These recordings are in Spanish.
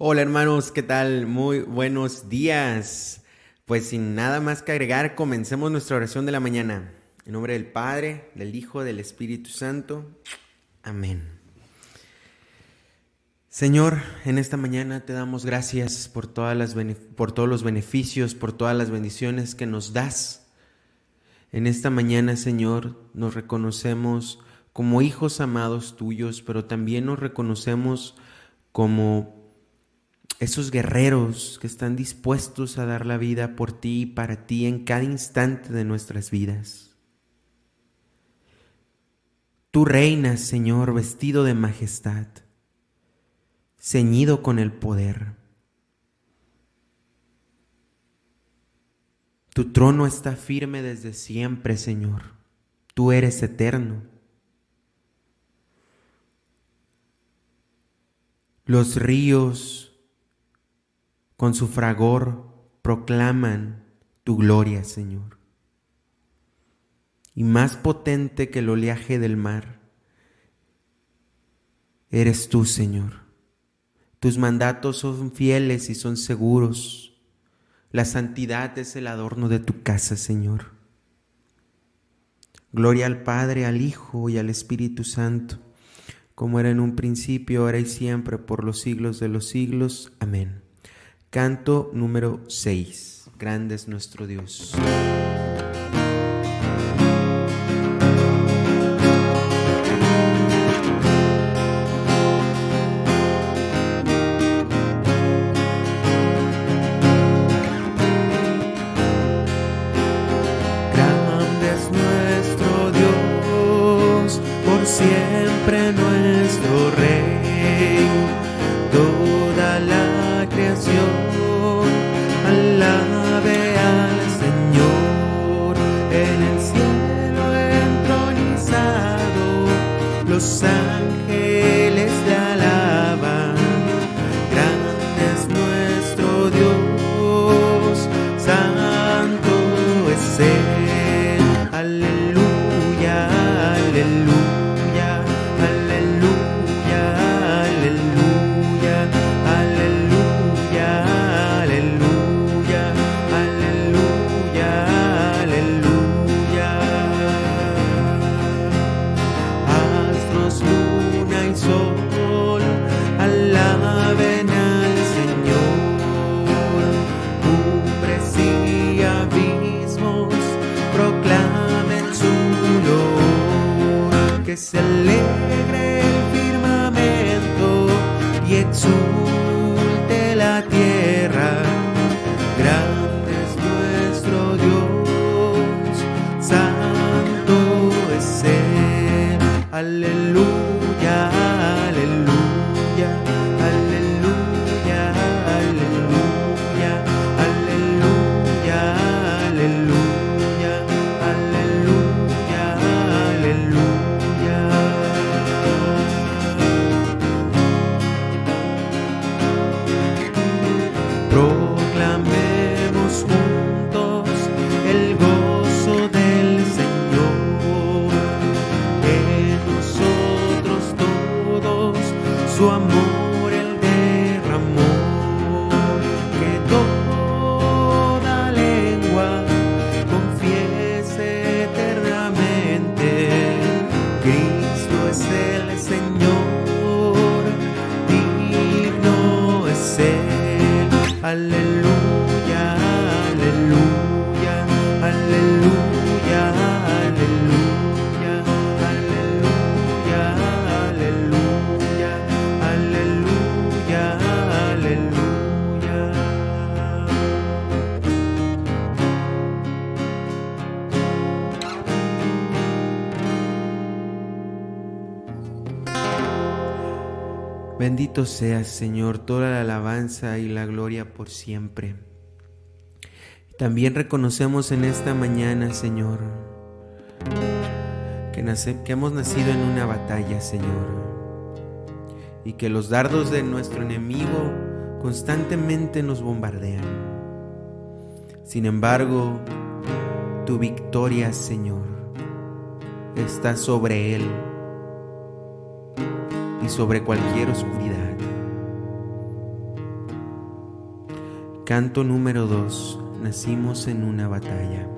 Hola hermanos, ¿qué tal? Muy buenos días. Pues sin nada más que agregar, comencemos nuestra oración de la mañana. En nombre del Padre, del Hijo, del Espíritu Santo. Amén. Señor, en esta mañana te damos gracias por, todas las por todos los beneficios, por todas las bendiciones que nos das. En esta mañana, Señor, nos reconocemos como hijos amados tuyos, pero también nos reconocemos como esos guerreros que están dispuestos a dar la vida por ti y para ti en cada instante de nuestras vidas. Tú reinas, Señor, vestido de majestad, ceñido con el poder. Tu trono está firme desde siempre, Señor. Tú eres eterno. Los ríos con su fragor proclaman tu gloria, Señor. Y más potente que el oleaje del mar, eres tú, Señor. Tus mandatos son fieles y son seguros. La santidad es el adorno de tu casa, Señor. Gloria al Padre, al Hijo y al Espíritu Santo, como era en un principio, ahora y siempre, por los siglos de los siglos. Amén. Canto número 6. Grande es nuestro Dios. Grande es nuestro Dios, por siempre nuestro Rey. Toda la canción. Tierra. Bendito seas, Señor, toda la alabanza y la gloria por siempre. También reconocemos en esta mañana, Señor, que, que hemos nacido en una batalla, Señor, y que los dardos de nuestro enemigo constantemente nos bombardean. Sin embargo, tu victoria, Señor, está sobre él y sobre cualquier oscuridad. Canto número 2. Nacimos en una batalla.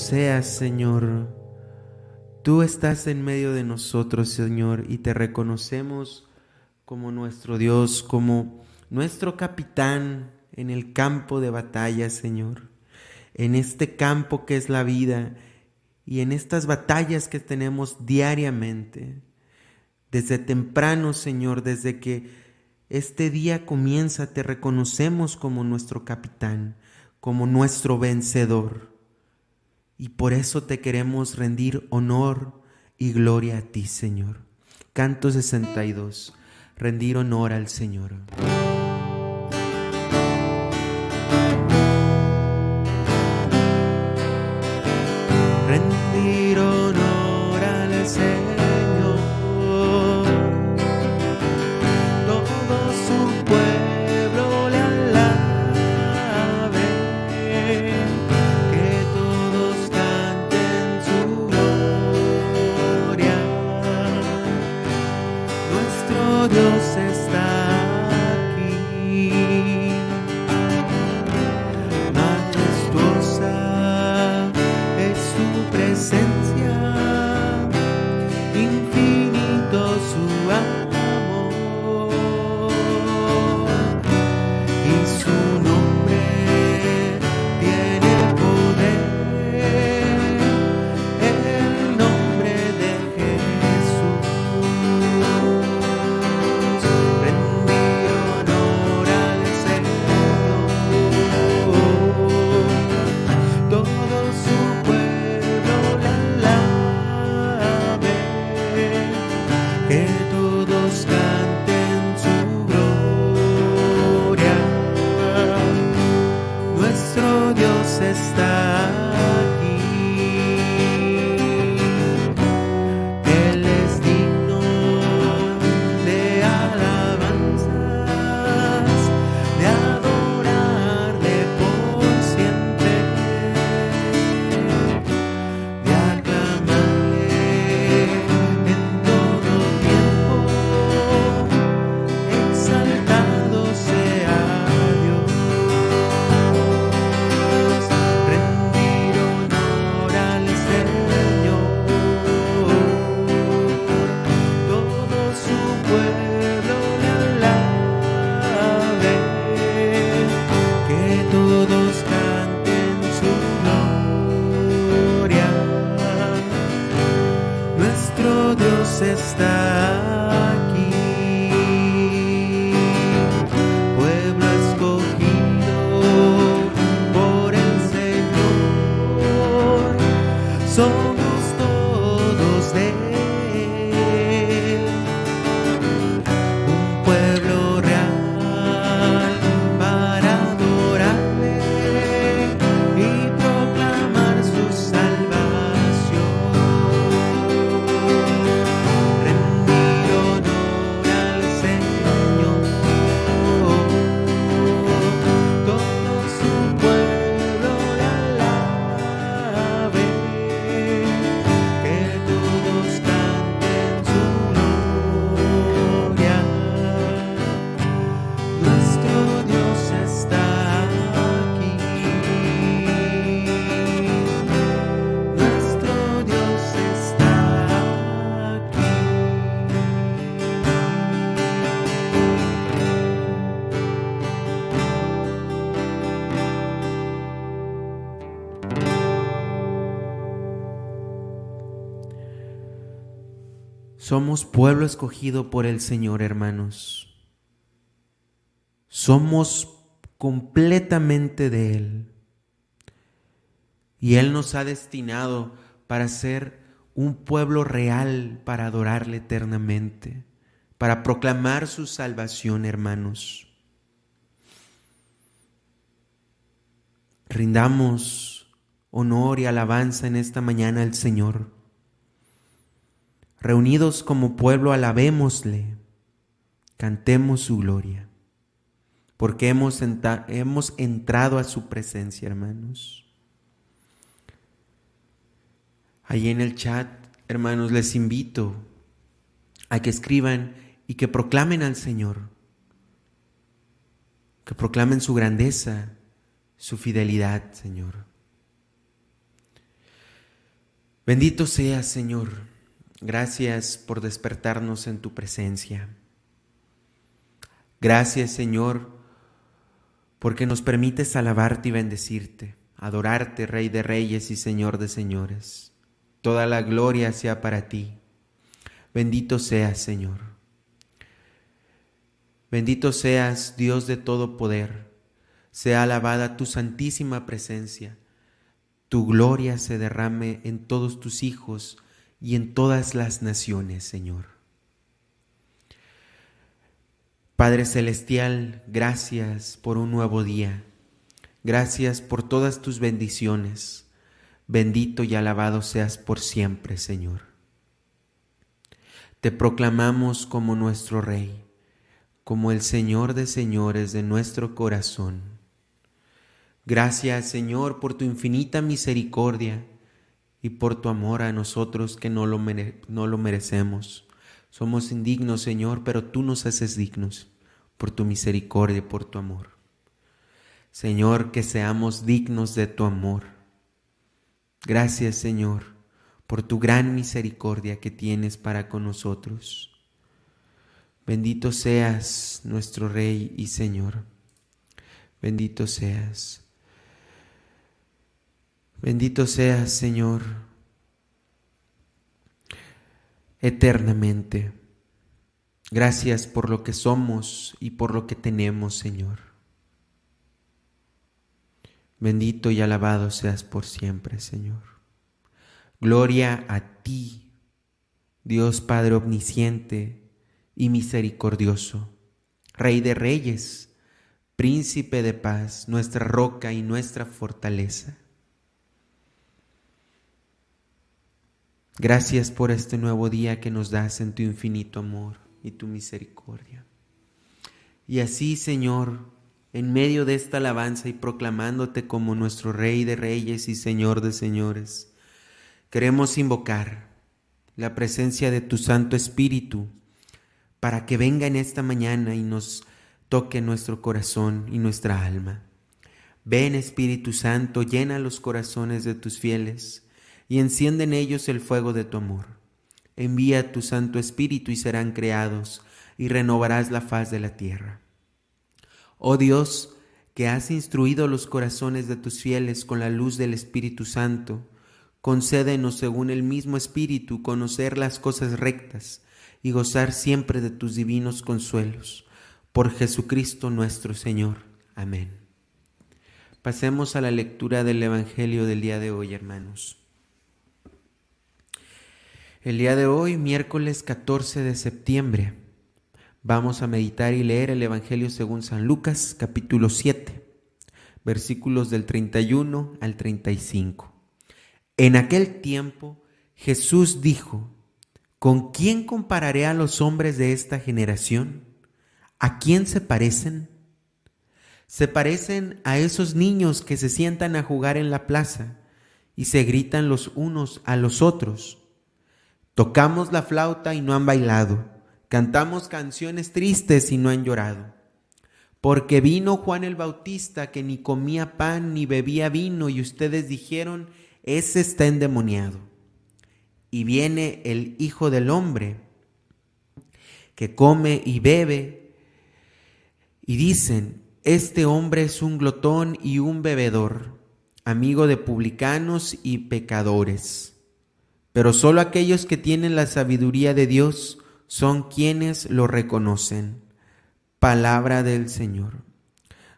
seas, Señor. Tú estás en medio de nosotros, Señor, y te reconocemos como nuestro Dios, como nuestro capitán en el campo de batalla, Señor. En este campo que es la vida y en estas batallas que tenemos diariamente. Desde temprano, Señor, desde que este día comienza, te reconocemos como nuestro capitán, como nuestro vencedor y por eso te queremos rendir honor y gloria a ti, Señor. Canto 62. Rendir honor al Señor. Rendir honor al Señor. Somos pueblo escogido por el Señor, hermanos. Somos completamente de Él. Y Él nos ha destinado para ser un pueblo real, para adorarle eternamente, para proclamar su salvación, hermanos. Rindamos honor y alabanza en esta mañana al Señor. Reunidos como pueblo, alabémosle, cantemos su gloria, porque hemos, hemos entrado a su presencia, hermanos. Allí en el chat, hermanos, les invito a que escriban y que proclamen al Señor, que proclamen su grandeza, su fidelidad, Señor. Bendito seas, Señor. Gracias por despertarnos en tu presencia. Gracias, Señor, porque nos permites alabarte y bendecirte, adorarte, Rey de Reyes y Señor de Señores. Toda la gloria sea para ti. Bendito seas, Señor. Bendito seas, Dios de todo poder. Sea alabada tu santísima presencia. Tu gloria se derrame en todos tus hijos y en todas las naciones, Señor. Padre Celestial, gracias por un nuevo día. Gracias por todas tus bendiciones. Bendito y alabado seas por siempre, Señor. Te proclamamos como nuestro Rey, como el Señor de señores de nuestro corazón. Gracias, Señor, por tu infinita misericordia y por tu amor a nosotros que no lo, no lo merecemos. Somos indignos, Señor, pero tú nos haces dignos por tu misericordia y por tu amor. Señor, que seamos dignos de tu amor. Gracias, Señor, por tu gran misericordia que tienes para con nosotros. Bendito seas nuestro Rey y Señor. Bendito seas. Bendito seas, Señor, eternamente. Gracias por lo que somos y por lo que tenemos, Señor. Bendito y alabado seas por siempre, Señor. Gloria a ti, Dios Padre omnisciente y misericordioso, Rey de reyes, Príncipe de paz, nuestra roca y nuestra fortaleza. Gracias por este nuevo día que nos das en tu infinito amor y tu misericordia. Y así, Señor, en medio de esta alabanza y proclamándote como nuestro Rey de Reyes y Señor de Señores, queremos invocar la presencia de tu Santo Espíritu para que venga en esta mañana y nos toque nuestro corazón y nuestra alma. Ven Espíritu Santo, llena los corazones de tus fieles y enciende en ellos el fuego de tu amor. Envía tu Santo Espíritu y serán creados y renovarás la faz de la tierra. Oh Dios, que has instruido los corazones de tus fieles con la luz del Espíritu Santo, concédenos según el mismo Espíritu conocer las cosas rectas y gozar siempre de tus divinos consuelos. Por Jesucristo nuestro Señor. Amén. Pasemos a la lectura del Evangelio del día de hoy, hermanos. El día de hoy, miércoles 14 de septiembre, vamos a meditar y leer el Evangelio según San Lucas, capítulo 7, versículos del 31 al 35. En aquel tiempo, Jesús dijo, ¿con quién compararé a los hombres de esta generación? ¿A quién se parecen? Se parecen a esos niños que se sientan a jugar en la plaza y se gritan los unos a los otros Tocamos la flauta y no han bailado. Cantamos canciones tristes y no han llorado. Porque vino Juan el Bautista que ni comía pan ni bebía vino y ustedes dijeron, ese está endemoniado. Y viene el Hijo del Hombre que come y bebe y dicen, este hombre es un glotón y un bebedor, amigo de publicanos y pecadores pero solo aquellos que tienen la sabiduría de Dios son quienes lo reconocen. Palabra del Señor.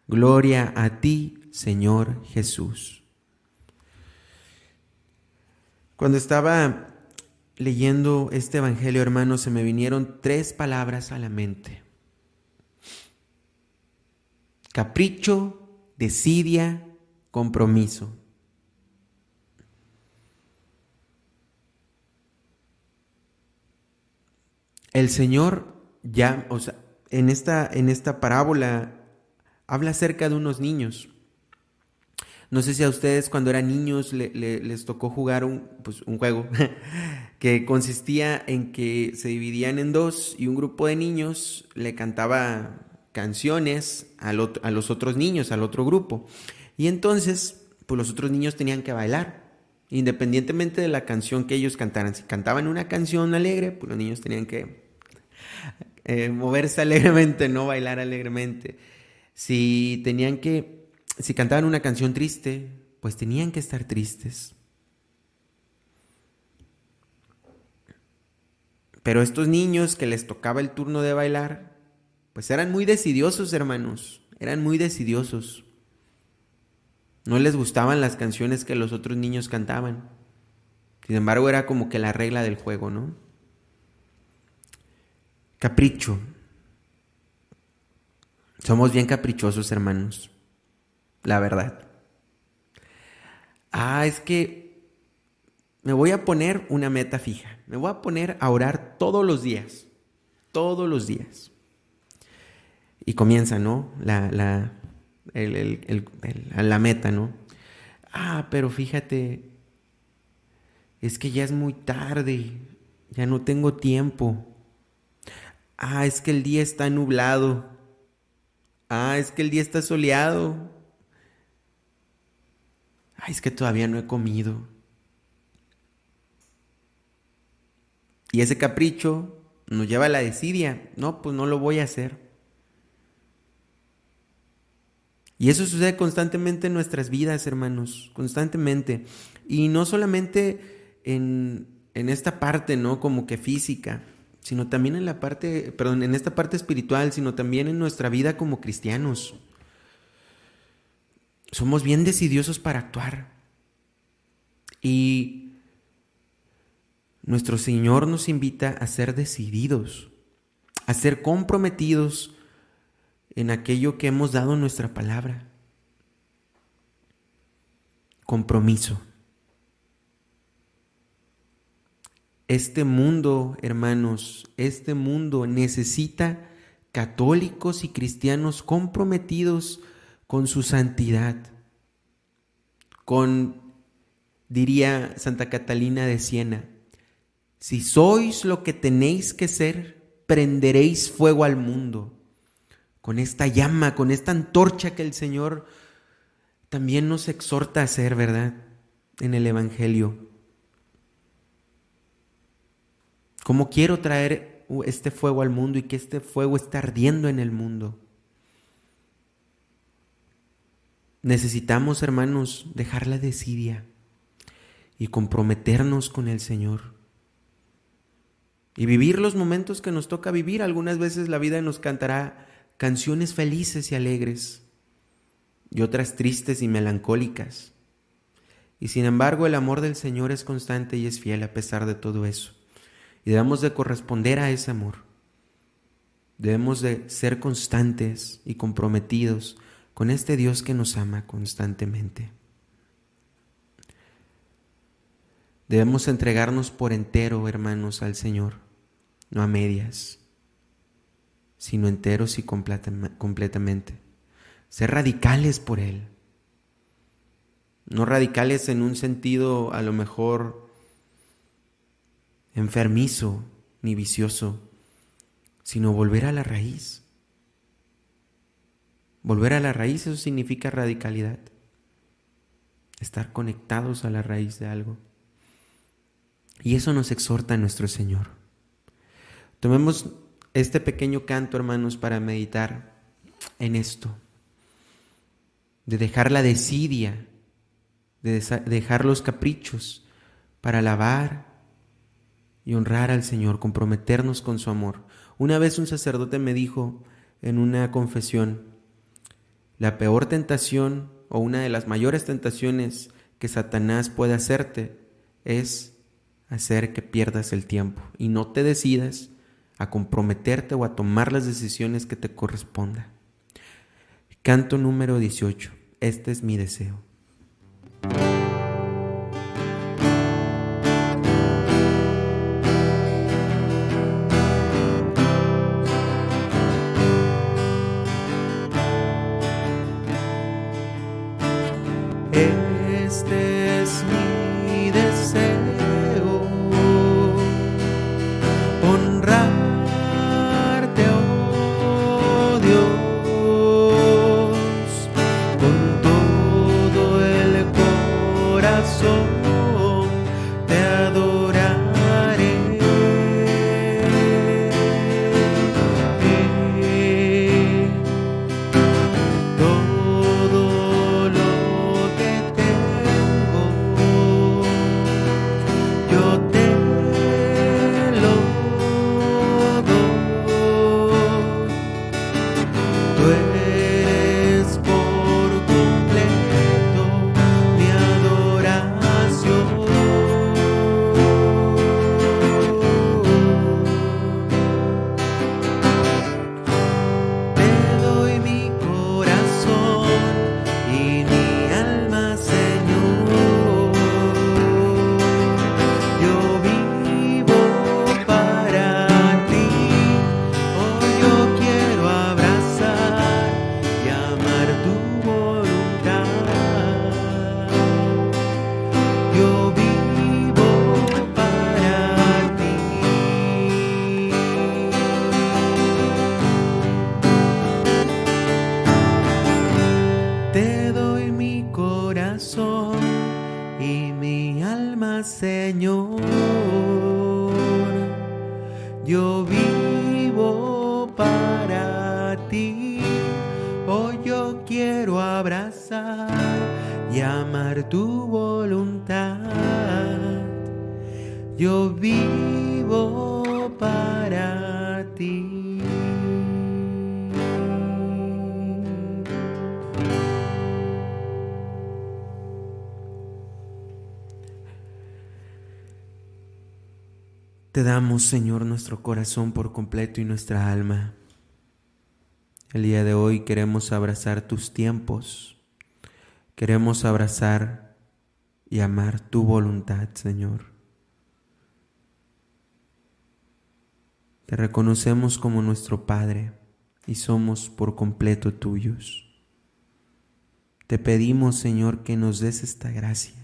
Gloria a ti, Señor Jesús. Cuando estaba leyendo este Evangelio, hermano, se me vinieron tres palabras a la mente. Capricho, desidia, compromiso. El Señor ya, o sea, en esta, en esta parábola habla acerca de unos niños. No sé si a ustedes cuando eran niños les tocó jugar un, pues, un juego que consistía en que se dividían en dos y un grupo de niños le cantaba canciones a los otros niños, al otro grupo. Y entonces, pues los otros niños tenían que bailar, independientemente de la canción que ellos cantaran. Si cantaban una canción alegre, pues los niños tenían que eh, moverse alegremente, no bailar alegremente. Si tenían que, si cantaban una canción triste, pues tenían que estar tristes. Pero estos niños que les tocaba el turno de bailar, pues eran muy decidiosos, hermanos, eran muy decidiosos. No les gustaban las canciones que los otros niños cantaban. Sin embargo, era como que la regla del juego, ¿no? Capricho. Somos bien caprichosos, hermanos. La verdad. Ah, es que me voy a poner una meta fija. Me voy a poner a orar todos los días. Todos los días. Y comienza, ¿no? La, la, la meta, ¿no? Ah, pero fíjate, es que ya es muy tarde, ya no tengo tiempo. Ah, es que el día está nublado. Ah, es que el día está soleado. Ah, es que todavía no he comido. Y ese capricho nos lleva a la desidia. No, pues no lo voy a hacer. Y eso sucede constantemente en nuestras vidas, hermanos, constantemente. Y no solamente en, en esta parte, ¿no? Como que física, sino también en la parte, perdón, en esta parte espiritual, sino también en nuestra vida como cristianos. Somos bien decidiosos para actuar. Y nuestro Señor nos invita a ser decididos, a ser comprometidos en aquello que hemos dado nuestra palabra. Compromiso. Este mundo, hermanos, este mundo necesita católicos y cristianos comprometidos con su santidad, con, diría Santa Catalina de Siena, si sois lo que tenéis que ser, prenderéis fuego al mundo. Con esta llama, con esta antorcha que el Señor también nos exhorta a hacer, ¿verdad? En el Evangelio. ¿Cómo quiero traer este fuego al mundo y que este fuego esté ardiendo en el mundo? necesitamos, hermanos, dejar la desidia y comprometernos con el Señor. Y vivir los momentos que nos toca vivir. Algunas veces la vida nos cantará canciones felices y alegres y otras tristes y melancólicas. Y sin embargo el amor del Señor es constante y es fiel a pesar de todo eso. Y debemos de corresponder a ese amor. Debemos de ser constantes y comprometidos con este Dios que nos ama constantemente. Debemos entregarnos por entero, hermanos, al Señor, no a medias, sino enteros y completamente. Ser radicales por Él. No radicales en un sentido a lo mejor enfermizo ni vicioso, sino volver a la raíz. Volver a la raíz, eso significa radicalidad. Estar conectados a la raíz de algo. Y eso nos exhorta nuestro Señor. Tomemos este pequeño canto, hermanos, para meditar en esto. De dejar la desidia, de dejar los caprichos para alabar y honrar al Señor, comprometernos con su amor. Una vez un sacerdote me dijo en una confesión, la peor tentación o una de las mayores tentaciones que Satanás puede hacerte es hacer que pierdas el tiempo y no te decidas a comprometerte o a tomar las decisiones que te corresponda. Canto número 18. Este es mi deseo. Damos, Señor, nuestro corazón por completo y nuestra alma. El día de hoy queremos abrazar tus tiempos. Queremos abrazar y amar tu voluntad, Señor. Te reconocemos como nuestro Padre y somos por completo tuyos. Te pedimos, Señor, que nos des esta gracia,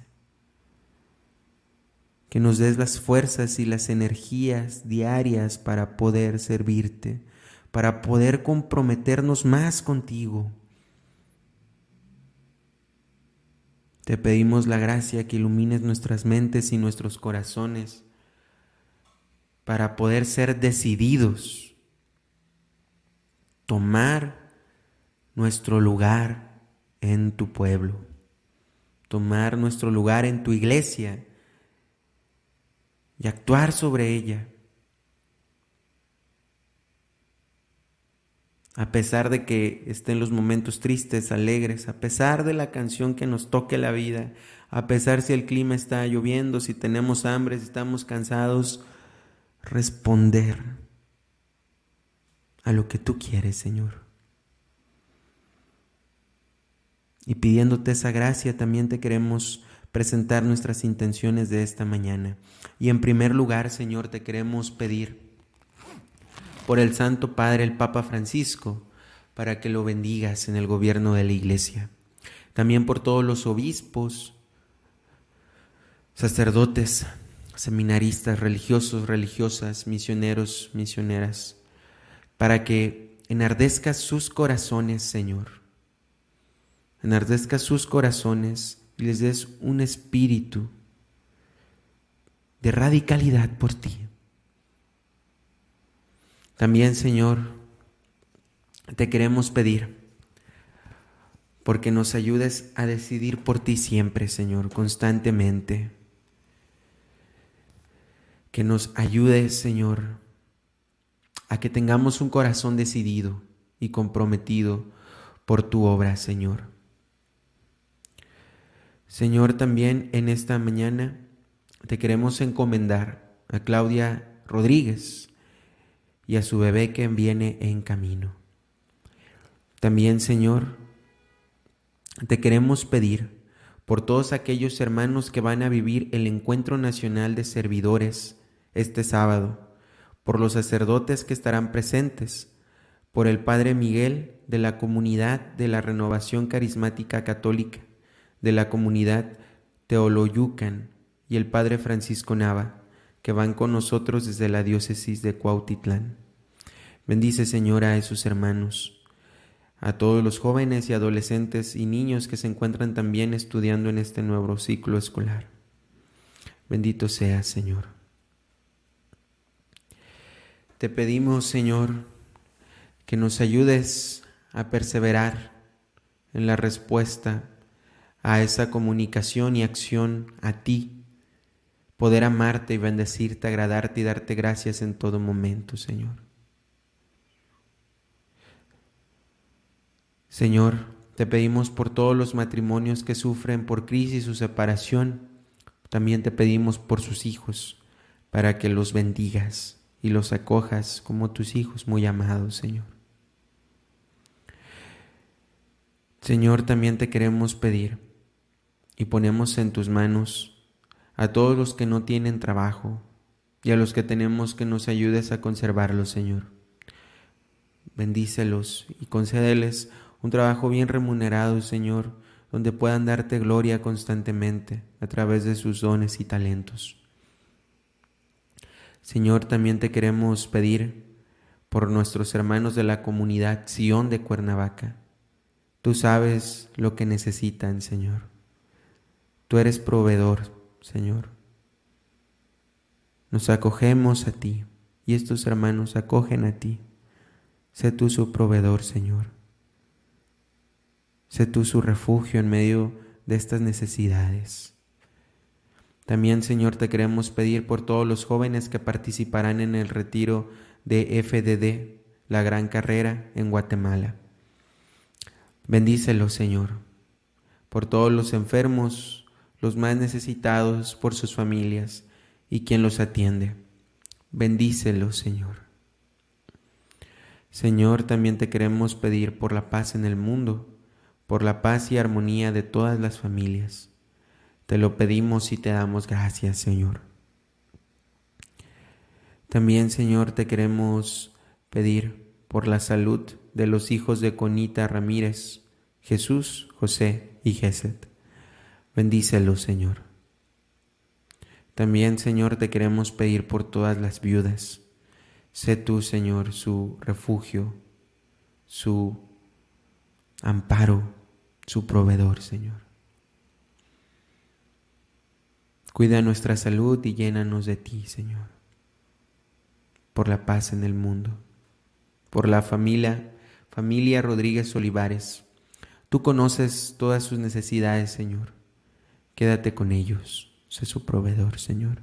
que nos des las fuerzas y las energías diarias para poder servirte, para poder comprometernos más contigo. Te pedimos la gracia que ilumines nuestras mentes y nuestros corazones para poder ser decididos, tomar nuestro lugar en tu pueblo, tomar nuestro lugar en tu iglesia y actuar sobre ella. A pesar de que estén los momentos tristes, alegres, a pesar de la canción que nos toque la vida, a pesar si el clima está lloviendo, si tenemos hambre, si estamos cansados, responder a lo que tú quieres, Señor. Y pidiéndote esa gracia, también te queremos presentar nuestras intenciones de esta mañana. Y en primer lugar, Señor, te queremos pedir por el Santo Padre, el Papa Francisco, para que lo bendigas en el gobierno de la Iglesia. También por todos los obispos, sacerdotes, seminaristas, religiosos, religiosas, misioneros, misioneras, para que enardezca sus corazones, Señor. Enardezca sus corazones y les des un espíritu de radicalidad por ti. También, Señor, te queremos pedir porque nos ayudes a decidir por ti siempre, Señor, constantemente. Que nos ayudes, Señor, a que tengamos un corazón decidido y comprometido por tu obra, Señor. Señor, también en esta mañana te queremos encomendar a Claudia Rodríguez, y a su bebé que viene en camino. También, Señor, te queremos pedir por todos aquellos hermanos que van a vivir el encuentro nacional de servidores este sábado, por los sacerdotes que estarán presentes, por el Padre Miguel de la comunidad de la Renovación Carismática Católica, de la comunidad Teoloyucan y el Padre Francisco Nava que van con nosotros desde la diócesis de Cuautitlán. Bendice, Señor, a esos hermanos, a todos los jóvenes y adolescentes y niños que se encuentran también estudiando en este nuevo ciclo escolar. Bendito seas, Señor. Te pedimos, Señor, que nos ayudes a perseverar en la respuesta a esa comunicación y acción a ti poder amarte y bendecirte, agradarte y darte gracias en todo momento, Señor. Señor, te pedimos por todos los matrimonios que sufren por crisis o separación, también te pedimos por sus hijos, para que los bendigas y los acojas como tus hijos muy amados, Señor. Señor, también te queremos pedir y ponemos en tus manos a todos los que no tienen trabajo y a los que tenemos que nos ayudes a conservarlos, Señor. Bendícelos y concédeles un trabajo bien remunerado, Señor, donde puedan darte gloria constantemente a través de sus dones y talentos. Señor, también te queremos pedir por nuestros hermanos de la comunidad Sion de Cuernavaca. Tú sabes lo que necesitan, Señor. Tú eres proveedor, Señor. Nos acogemos a ti y estos hermanos acogen a ti. Sé tú su proveedor, Señor. Sé tú su refugio en medio de estas necesidades. También, Señor, te queremos pedir por todos los jóvenes que participarán en el retiro de FDD, la gran carrera en Guatemala. Bendícelos, Señor, por todos los enfermos, los más necesitados por sus familias y quien los atiende. Bendícelos, Señor. Señor, también te queremos pedir por la paz en el mundo, por la paz y armonía de todas las familias. Te lo pedimos y te damos gracias, Señor. También, Señor, te queremos pedir por la salud de los hijos de Conita Ramírez, Jesús, José y Geset. Bendícelo, Señor. También, Señor, te queremos pedir por todas las viudas. Sé tú, Señor, su refugio, su amparo, su proveedor, Señor. Cuida nuestra salud y llénanos de ti, Señor, por la paz en el mundo, por la familia, familia Rodríguez Olivares, Tú conoces todas sus necesidades, Señor. Quédate con ellos. Sé su proveedor, Señor.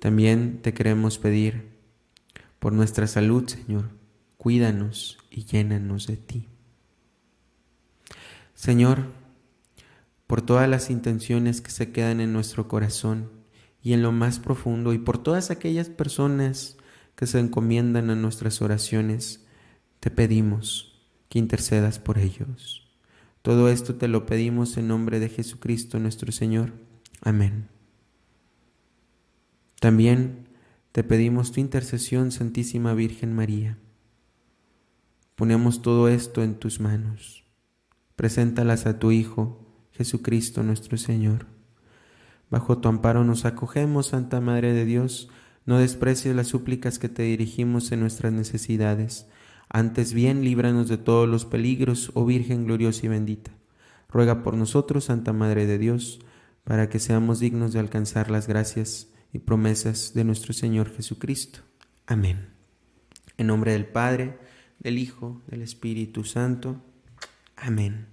También te queremos pedir por nuestra salud, Señor. Cuídanos y llénanos de ti. Señor, por todas las intenciones que se quedan en nuestro corazón y en lo más profundo, y por todas aquellas personas que se encomiendan a nuestras oraciones, te pedimos que intercedas por ellos. Todo esto te lo pedimos en nombre de Jesucristo nuestro Señor. Amén. También te pedimos tu intercesión, Santísima Virgen María. Ponemos todo esto en tus manos. Preséntalas a tu Hijo, Jesucristo nuestro Señor. Bajo tu amparo nos acogemos, Santa Madre de Dios, no desprecies las súplicas que te dirigimos en nuestras necesidades. Antes bien, líbranos de todos los peligros, oh Virgen gloriosa y bendita. Ruega por nosotros, Santa Madre de Dios, para que seamos dignos de alcanzar las gracias y promesas de nuestro Señor Jesucristo. Amén. En nombre del Padre, del Hijo, del Espíritu Santo. Amén.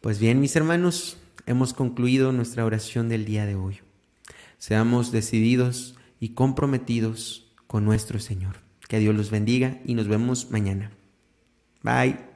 Pues bien, mis hermanos, hemos concluido nuestra oración del día de hoy. Seamos decididos y comprometidos con nuestro Señor. Que Dios los bendiga y nos vemos mañana. Bye.